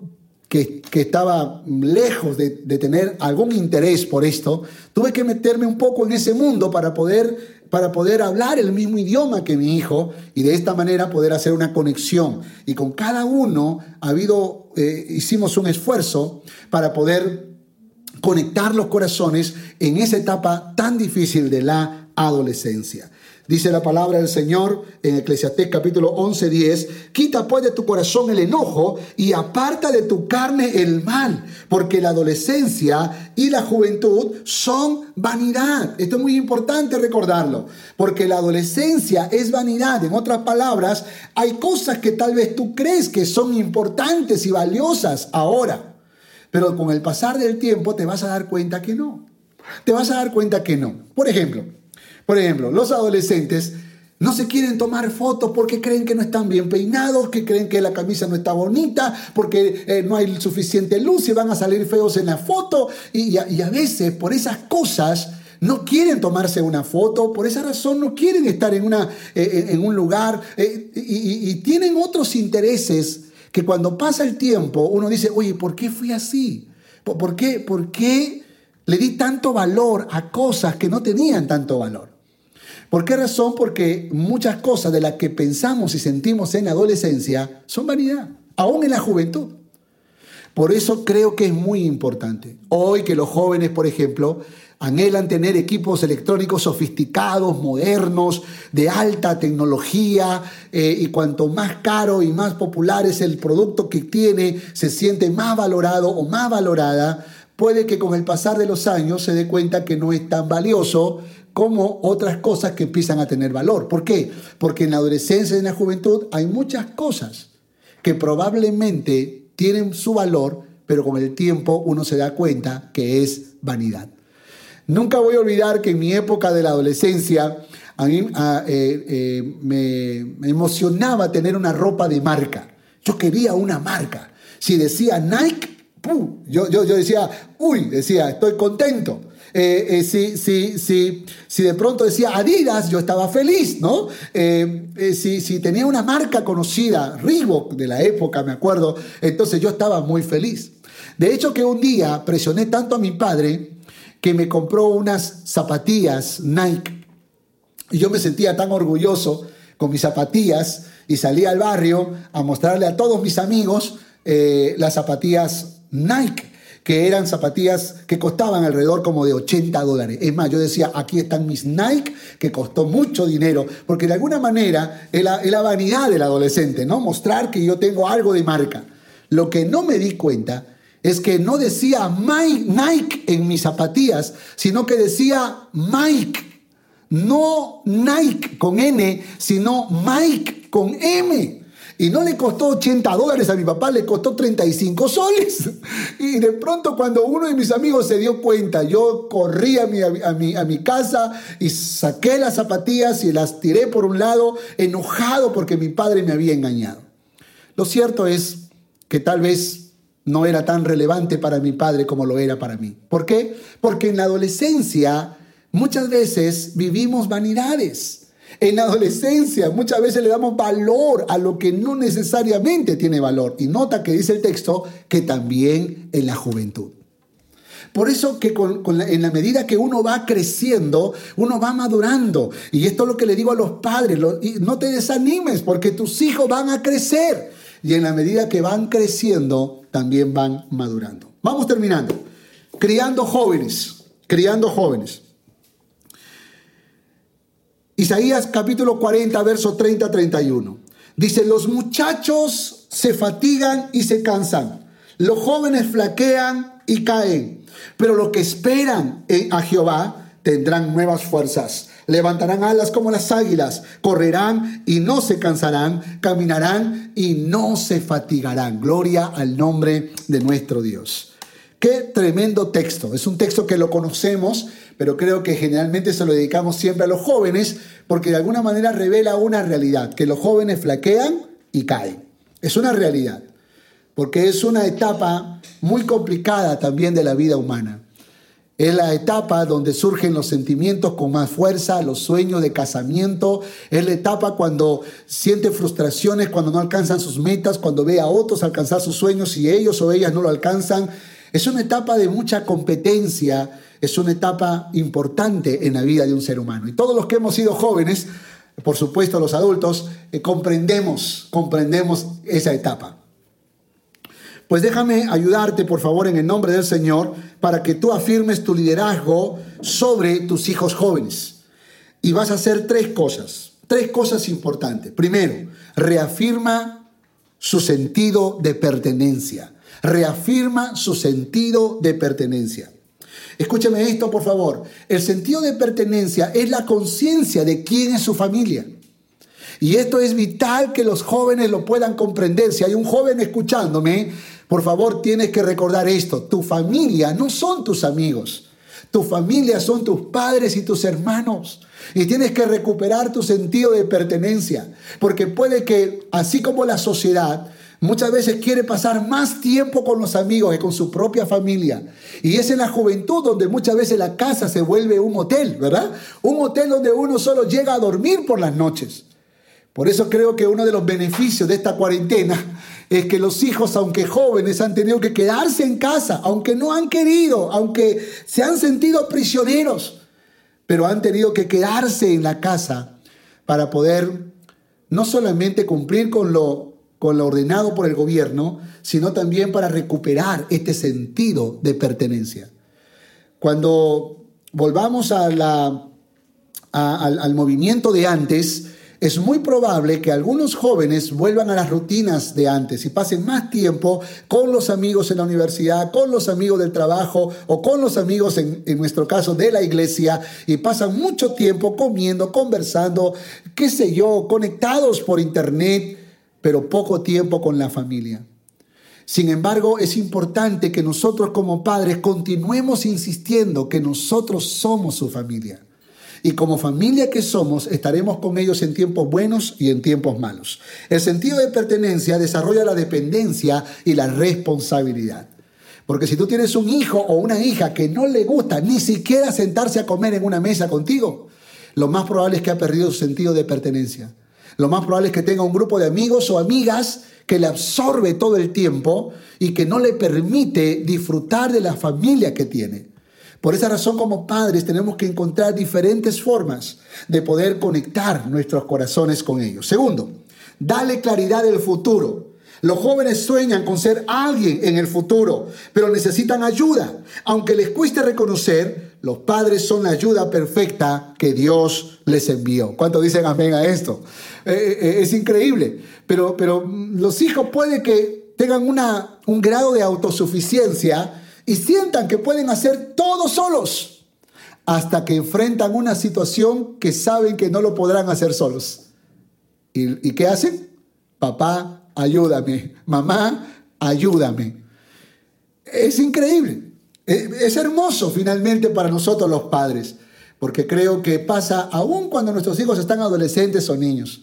que, estaba lejos de, tener algún interés por esto, tuve que meterme un poco en ese mundo para poder, para poder hablar el mismo idioma que mi hijo y de esta manera poder hacer una conexión. Y con cada uno ha habido, eh, hicimos un esfuerzo para poder conectar los corazones en esa etapa tan difícil de la adolescencia. Dice la palabra del Señor en Eclesiastés capítulo 11, 10, quita pues de tu corazón el enojo y aparta de tu carne el mal, porque la adolescencia y la juventud son vanidad. Esto es muy importante recordarlo, porque la adolescencia es vanidad. En otras palabras, hay cosas que tal vez tú crees que son importantes y valiosas ahora, pero con el pasar del tiempo te vas a dar cuenta que no. Te vas a dar cuenta que no. Por ejemplo, por ejemplo, los adolescentes no se quieren tomar fotos porque creen que no están bien peinados, que creen que la camisa no está bonita, porque eh, no hay suficiente luz y van a salir feos en la foto. Y, a, veces por esas cosas no quieren tomarse una foto, por esa razón no quieren estar en, una, eh, en un lugar eh, y, y tienen otros intereses que cuando pasa el tiempo uno dice, oye, ¿por qué fui así? ¿Por qué, ¿Por qué le di tanto valor a cosas que no tenían tanto valor? ¿Por qué razón? Porque muchas cosas de las que pensamos y sentimos en la adolescencia son vanidad, aún en la juventud. Por eso creo que es muy importante. Hoy que los jóvenes, por ejemplo, anhelan tener equipos electrónicos sofisticados, modernos, de alta tecnología, eh, y cuanto más caro y más popular es el producto que tiene, se siente más valorado o más valorada, puede que con el pasar de los años se dé cuenta que no es tan valioso como otras cosas que empiezan a tener valor. ¿Por qué? Porque en la adolescencia y en la juventud hay muchas cosas que probablemente tienen su valor, pero con el tiempo uno se da cuenta que es vanidad. Nunca voy a olvidar que en mi época de la adolescencia a mí eh, eh, me, emocionaba tener una ropa de marca. Yo quería una marca. Si decía Nike, yo, yo, yo decía, uy, decía, estoy contento. Eh, eh, si, si, si, si, de pronto decía Adidas, yo estaba feliz, ¿no? Eh, si, si tenía una marca conocida, Reebok de la época, me acuerdo, entonces yo estaba muy feliz. De hecho que un día presioné tanto a mi padre que me compró unas zapatillas Nike y yo me sentía tan orgulloso con mis zapatillas y salí al barrio a mostrarle a todos mis amigos las zapatillas Nike que eran zapatillas que costaban alrededor como de 80 dólares. Es más, yo decía, aquí están mis Nike, que costó mucho dinero, porque de alguna manera es la, vanidad del adolescente, ¿no? Mostrar que yo tengo algo de marca. Lo que no me di cuenta es que no decía Nike en mis zapatillas, sino que decía Mike. No Nike con N, sino Mike con M. Y no le costó 80 dólares a mi papá, le costó 35 soles. Y de pronto cuando uno de mis amigos se dio cuenta, yo corrí a mi, a mi, a mi casa y saqué las zapatillas y las tiré por un lado, enojado porque mi padre me había engañado. Lo cierto es que tal vez no era tan relevante para mi padre como lo era para mí. ¿Por qué? Porque en la adolescencia muchas veces vivimos vanidades. En la adolescencia muchas veces le damos valor a lo que no necesariamente tiene valor. Y nota que dice el texto que también en la juventud. Por eso que en la medida que uno va creciendo, uno va madurando. Y esto es lo que le digo a los padres, no te desanimes porque tus hijos van a crecer. Y en la medida que van creciendo, también van madurando. Vamos terminando. Criando jóvenes, criando jóvenes. Isaías capítulo 40, verso 30-31. Dice, los muchachos se fatigan y se cansan, los jóvenes flaquean y caen, pero los que esperan a Jehová tendrán nuevas fuerzas, levantarán alas como las águilas, correrán y no se cansarán, caminarán y no se fatigarán. Gloria al nombre de nuestro Dios. Qué tremendo texto. Es un texto que lo conocemos, pero creo que generalmente se lo dedicamos siempre a los jóvenes porque de alguna manera revela una realidad, que los jóvenes flaquean y caen. Es una realidad, porque es una etapa muy complicada también de la vida humana. Es la etapa donde surgen los sentimientos con más fuerza, los sueños de casamiento. Es la etapa cuando siente frustraciones, cuando no alcanzan sus metas, cuando ve a otros alcanzar sus sueños y ellos o ellas no lo alcanzan. Es una etapa de mucha competencia, es una etapa importante en la vida de un ser humano. Y todos los que hemos sido jóvenes, por supuesto los adultos, eh, comprendemos, comprendemos esa etapa. Pues déjame ayudarte, por favor, en el nombre del Señor, para que tú afirmes tu liderazgo sobre tus hijos jóvenes. Y vas a hacer tres cosas, tres cosas importantes. Primero, reafirma su sentido de pertenencia. Reafirma su sentido de pertenencia. Escúchame esto, por favor. El sentido de pertenencia es la conciencia de quién es su familia. Y esto es vital que los jóvenes lo puedan comprender. Si hay un joven escuchándome, por favor, tienes que recordar esto. Tu familia no son tus amigos. Tu familia son tus padres y tus hermanos. Y tienes que recuperar tu sentido de pertenencia. Porque puede que, así como la sociedad, muchas veces quiere pasar más tiempo con los amigos que con su propia familia. Y es en la juventud donde muchas veces la casa se vuelve un hotel, ¿verdad? Un hotel donde uno solo llega a dormir por las noches. Por eso creo que uno de los beneficios de esta cuarentena es que los hijos, aunque jóvenes, han tenido que quedarse en casa, aunque no han querido, aunque se han sentido prisioneros, pero han tenido que quedarse en la casa para poder no solamente cumplir con lo, con lo ordenado por el gobierno, sino también para recuperar este sentido de pertenencia. Cuando volvamos al, al movimiento de antes, es muy probable que algunos jóvenes vuelvan a las rutinas de antes y pasen más tiempo con los amigos en la universidad, con los amigos del trabajo o con los amigos, en, nuestro caso, de la iglesia, y pasan mucho tiempo comiendo, conversando, qué sé yo, conectados por internet, pero poco tiempo con la familia. Sin embargo, es importante que nosotros como padres continuemos insistiendo que nosotros somos su familia. Y como familia que somos, estaremos con ellos en tiempos buenos y en tiempos malos. El sentido de pertenencia desarrolla la dependencia y la responsabilidad. Porque si tú tienes un hijo o una hija que no le gusta ni siquiera sentarse a comer en una mesa contigo, lo más probable es que ha perdido su sentido de pertenencia. Lo más probable es que tenga un grupo de amigos o amigas que le absorbe todo el tiempo y que no le permite disfrutar de la familia que tiene. Por esa razón como padres tenemos que encontrar diferentes formas de poder conectar nuestros corazones con ellos. Segundo, dale claridad del futuro. Los jóvenes sueñan con ser alguien en el futuro, pero necesitan ayuda. Aunque les cueste reconocer, los padres son la ayuda perfecta que Dios les envió. ¿Cuánto dicen amén a esto? Eh, eh, eh, es increíble, pero, pero los hijos puede que tengan una, un grado de autosuficiencia y sientan que pueden hacer todo solos hasta que enfrentan una situación que saben que no lo podrán hacer solos. ¿Y, qué hacen? Papá, ayúdame. Mamá, ayúdame. Es increíble. Es hermoso finalmente para nosotros los padres, porque creo que pasa aún cuando nuestros hijos están adolescentes o niños.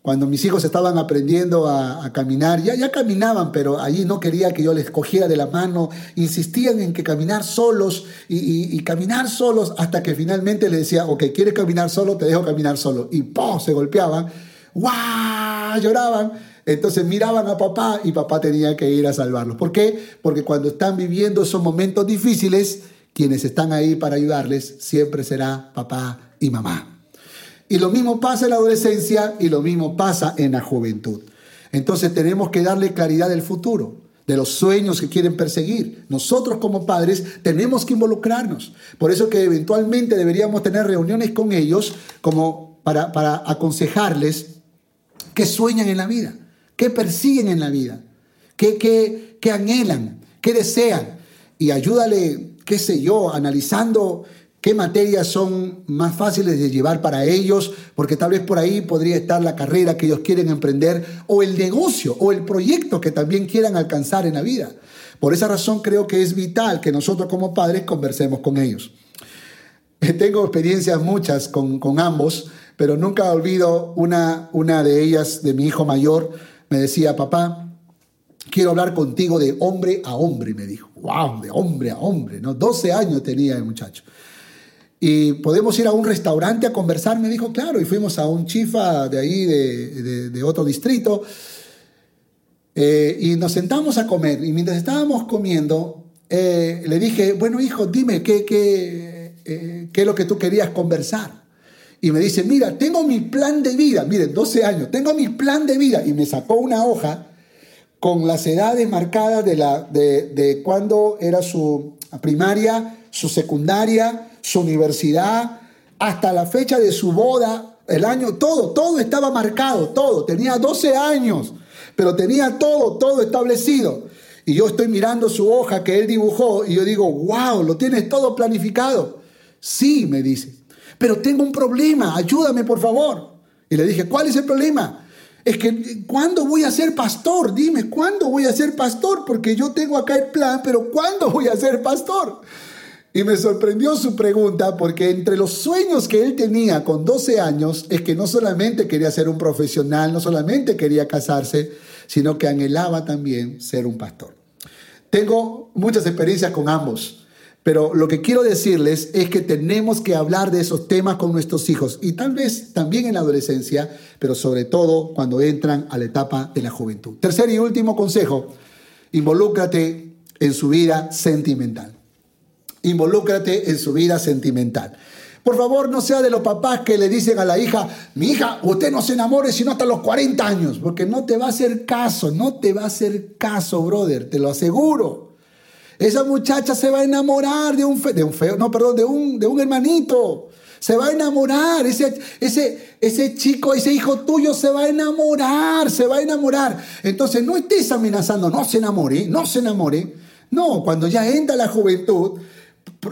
Cuando mis hijos estaban aprendiendo a, caminar, ya, ya caminaban, pero allí no quería que yo les cogiera de la mano, insistían en que caminar solos y, caminar solos hasta que finalmente les decía, ok, ¿quieres caminar solo? Te dejo caminar solo. Y ¡pum! se golpeaban, ¡guau! lloraban. Entonces miraban a papá y papá tenía que ir a salvarlos. ¿Por qué? Porque cuando están viviendo esos momentos difíciles, quienes están ahí para ayudarles siempre será papá y mamá. Y lo mismo pasa en la adolescencia y lo mismo pasa en la juventud. Entonces tenemos que darle claridad del futuro, de los sueños que quieren perseguir. Nosotros como padres tenemos que involucrarnos. Por eso que eventualmente deberíamos tener reuniones con ellos como para, para aconsejarles qué sueñan en la vida, qué persiguen en la vida, qué, qué, qué anhelan, qué desean. Y ayúdale, qué sé yo, analizando qué materias son más fáciles de llevar para ellos, porque tal vez por ahí podría estar la carrera que ellos quieren emprender o el negocio o el proyecto que también quieran alcanzar en la vida. Por esa razón creo que es vital que nosotros como padres conversemos con ellos. Tengo experiencias muchas con, ambos, pero nunca olvido una, una de ellas de mi hijo mayor. Me decía, papá, quiero hablar contigo de hombre a hombre, me dijo. ¡Wow! De hombre a hombre, ¿no? 12 años tenía el muchacho. Y podemos ir a un restaurante a conversar, me dijo, claro, y fuimos a un chifa de ahí, de, otro distrito, eh, y nos sentamos a comer. Y mientras estábamos comiendo, eh, le dije, bueno, hijo, dime, ¿qué, qué, eh, ¿qué es lo que tú querías conversar? Y me dice, mira, tengo mi plan de vida, miren, 12 años, tengo mi plan de vida. Y me sacó una hoja con las edades marcadas de, la, de, de cuando era su primaria, su secundaria, su universidad, hasta la fecha de su boda, el año, todo, todo estaba marcado, todo. Tenía 12 años, pero tenía todo, todo establecido. Y yo estoy mirando su hoja que él dibujó y yo digo, wow, lo tienes todo planificado. Sí, me dice, pero tengo un problema, ayúdame por favor. Y le dije, ¿cuál es el problema? Es que, ¿cuándo voy a ser pastor? Dime, ¿cuándo voy a ser pastor? Porque yo tengo acá el plan, pero ¿cuándo voy a ser pastor? Y me sorprendió su pregunta porque entre los sueños que él tenía con 12 años es que no solamente quería ser un profesional, no solamente quería casarse, sino que anhelaba también ser un pastor. Tengo muchas experiencias con ambos, pero lo que quiero decirles es que tenemos que hablar de esos temas con nuestros hijos y tal vez también en la adolescencia, pero sobre todo cuando entran a la etapa de la juventud. Tercer y último consejo, involúcrate en su vida sentimental. Involúcrate en su vida sentimental. Por favor, no sea de los papás que le dicen a la hija, mi hija, usted no se enamore sino hasta los 40 años, porque no te va a hacer caso, no te va a hacer caso, brother, te lo aseguro. Esa muchacha se va a enamorar de un, de un feo, no, perdón, de un, de un hermanito. Se va a enamorar, ese, ese, ese chico, ese hijo tuyo se va a enamorar, se va a enamorar. Entonces no estés amenazando, no se enamore, no se enamore. No, cuando ya entra la juventud,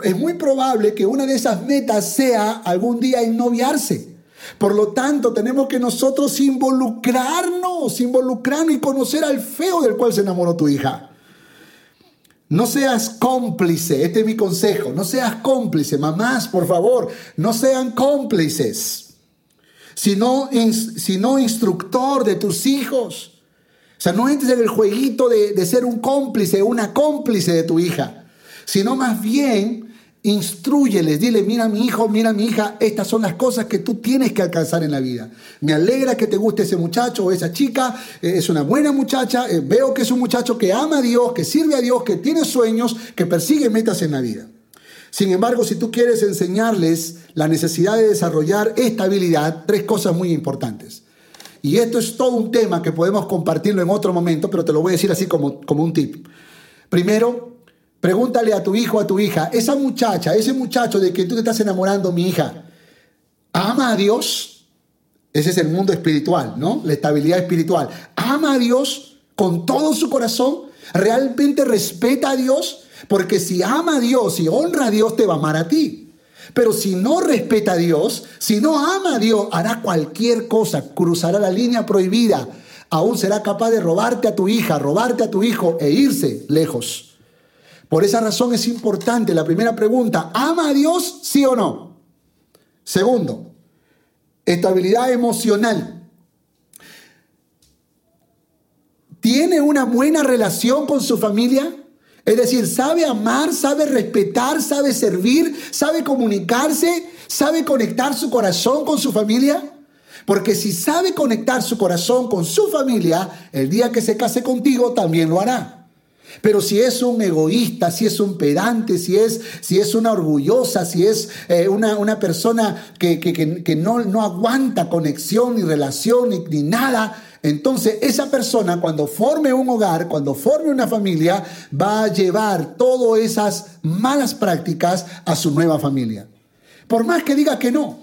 es muy probable que una de esas metas sea algún día ennoviarse. Por lo tanto, tenemos que nosotros involucrarnos, involucrarnos y conocer al feo del cual se enamoró tu hija. No seas cómplice, este es mi consejo, no seas cómplice, mamás, por favor, no sean cómplices, sino, sino instructor de tus hijos. O sea, no entres en el jueguito de, de ser un cómplice, una cómplice de tu hija sino más bien instruyeles, dile, mira mi hijo, mira mi hija, estas son las cosas que tú tienes que alcanzar en la vida. Me alegra que te guste ese muchacho o esa chica, eh, es una buena muchacha, eh, veo que es un muchacho que ama a Dios, que sirve a Dios, que tiene sueños, que persigue metas en la vida. Sin embargo, si tú quieres enseñarles la necesidad de desarrollar esta habilidad, tres cosas muy importantes. Y esto es todo un tema que podemos compartirlo en otro momento, pero te lo voy a decir así como, como un tip. Primero, Pregúntale a tu hijo, a tu hija, esa muchacha, ese muchacho de que tú te estás enamorando, mi hija, ¿ama a Dios? Ese es el mundo espiritual, ¿no? La estabilidad espiritual. ¿Ama a Dios con todo su corazón? ¿Realmente respeta a Dios? Porque si ama a Dios y honra a Dios, te va a amar a ti. Pero si no respeta a Dios, si no ama a Dios, hará cualquier cosa, cruzará la línea prohibida, aún será capaz de robarte a tu hija, robarte a tu hijo e irse lejos. Por esa razón es importante la primera pregunta, ¿ama a Dios sí o no? Segundo, estabilidad emocional. ¿Tiene una buena relación con su familia? Es decir, sabe amar, sabe respetar, sabe servir, sabe comunicarse, sabe conectar su corazón con su familia. Porque si sabe conectar su corazón con su familia, el día que se case contigo también lo hará. Pero si es un egoísta, si es un pedante, si es, si es una orgullosa, si es eh, una, persona que, no, no, aguanta conexión ni relación ni, ni nada, entonces esa persona cuando forme un hogar, cuando forme una familia, va a llevar todas esas malas prácticas a su nueva familia. Por más que diga que no.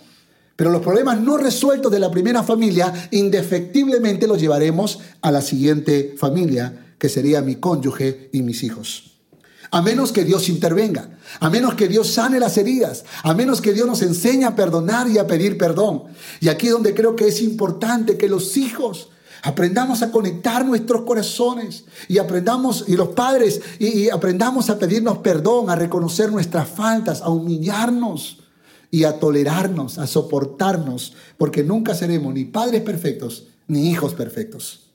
Pero los problemas no resueltos de la primera familia, indefectiblemente los llevaremos a la siguiente familia que sería mi cónyuge y mis hijos. A menos que Dios intervenga, a menos que Dios sane las heridas, a menos que Dios nos enseñe a perdonar y a pedir perdón. Y aquí es donde creo que es importante que los hijos aprendamos a conectar nuestros corazones y aprendamos, y los padres, y, y aprendamos a pedirnos perdón, a reconocer nuestras faltas, a humillarnos y a tolerarnos, a soportarnos, porque nunca seremos ni padres perfectos ni hijos perfectos.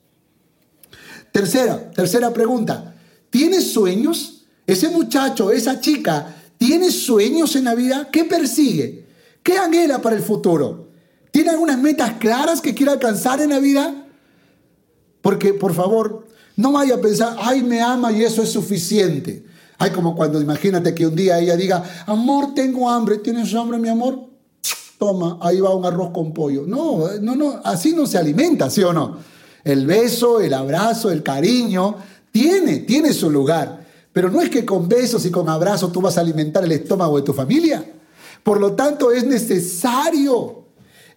Tercera, tercera pregunta. ¿Tienes sueños? Ese muchacho, esa chica, ¿tiene sueños en la vida? ¿Qué persigue? ¿Qué anhela para el futuro? ¿Tiene algunas metas claras que quiere alcanzar en la vida? Porque, por favor, no vaya a pensar, ay, me ama y eso es suficiente. Ay, como cuando imagínate que un día ella diga, amor, tengo hambre, ¿tienes hambre, mi amor? Toma, ahí va un arroz con pollo. No, no, no, así no se alimenta, ¿sí o no? El beso, el abrazo, el cariño, tiene, tiene su lugar. Pero no es que con besos y con abrazos tú vas a alimentar el estómago de tu familia. Por lo tanto, es necesario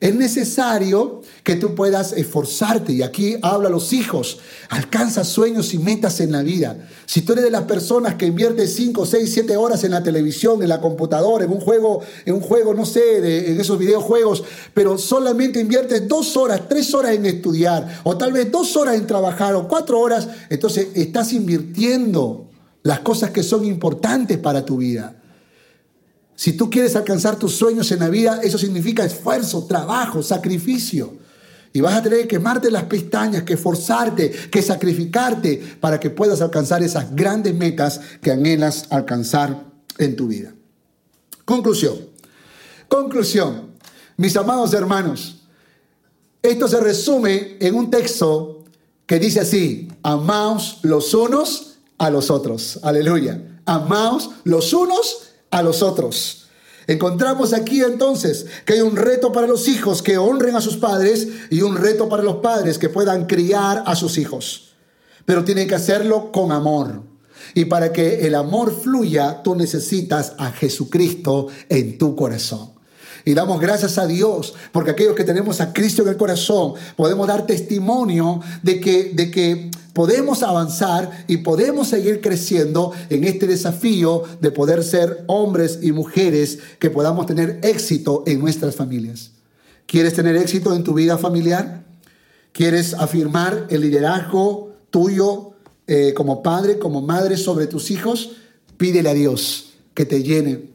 es necesario que tú puedas esforzarte, y aquí habla los hijos, alcanza sueños y metas en la vida. Si tú eres de las personas que invierte 5, 6, 7 horas en la televisión, en la computadora, en un juego, en un juego, no sé, en esos videojuegos, pero solamente inviertes dos horas, tres horas en estudiar, o tal vez dos horas en trabajar, o cuatro horas, entonces estás invirtiendo las cosas que son importantes para tu vida. Si tú quieres alcanzar tus sueños en la vida, eso significa esfuerzo, trabajo, sacrificio. Y vas a tener que quemarte las pestañas, que esforzarte, que sacrificarte para que puedas alcanzar esas grandes metas que anhelas alcanzar en tu vida. Conclusión. Conclusión. Mis amados hermanos, esto se resume en un texto que dice así, amaos los unos a los otros. Aleluya. Amaos los unos a los otros. Encontramos aquí entonces que hay un reto para los hijos que honren a sus padres y un reto para los padres que puedan criar a sus hijos. Pero tienen que hacerlo con amor. Y para que el amor fluya, tú necesitas a Jesucristo en tu corazón. Y damos gracias a Dios porque aquellos que tenemos a Cristo en el corazón podemos dar testimonio de que, de que podemos avanzar y podemos seguir creciendo en este desafío de poder ser hombres y mujeres que podamos tener éxito en nuestras familias. ¿Quieres tener éxito en tu vida familiar? ¿Quieres afirmar el liderazgo tuyo eh, como padre, como madre sobre tus hijos? Pídele a Dios que te llene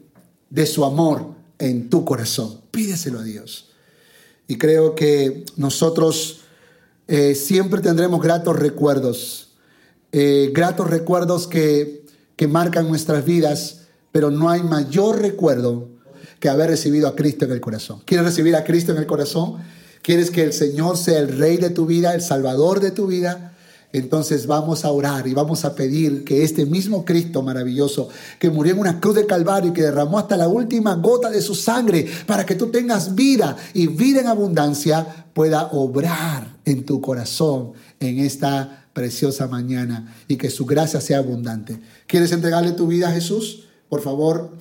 de su amor en tu corazón. Pídeselo a Dios. Y creo que nosotros eh, siempre tendremos gratos recuerdos, eh, gratos recuerdos que, que marcan nuestras vidas, pero no hay mayor recuerdo que haber recibido a Cristo en el corazón. ¿Quieres recibir a Cristo en el corazón? ¿Quieres que el Señor sea el Rey de tu vida, el Salvador de tu vida? Entonces vamos a orar y vamos a pedir que este mismo Cristo maravilloso, que murió en una cruz de Calvario y que derramó hasta la última gota de su sangre para que tú tengas vida y vida en abundancia, pueda obrar en tu corazón en esta preciosa mañana y que su gracia sea abundante. ¿Quieres entregarle tu vida a Jesús? Por favor,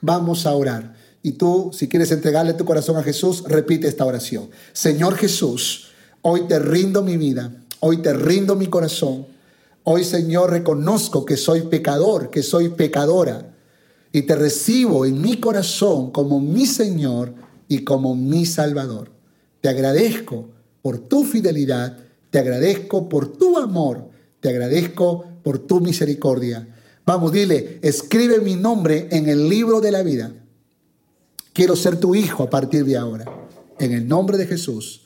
vamos a orar. Y tú, si quieres entregarle tu corazón a Jesús, repite esta oración. Señor Jesús, hoy te rindo mi vida Hoy te rindo mi corazón. Hoy, Señor, reconozco que soy pecador, que soy pecadora. Y te recibo en mi corazón como mi Señor y como mi Salvador. Te agradezco por tu fidelidad, te agradezco por tu amor, te agradezco por tu misericordia. Vamos, dile, escribe mi nombre en el libro de la vida. Quiero ser tu hijo a partir de ahora. En el nombre de Jesús.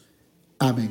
Amén.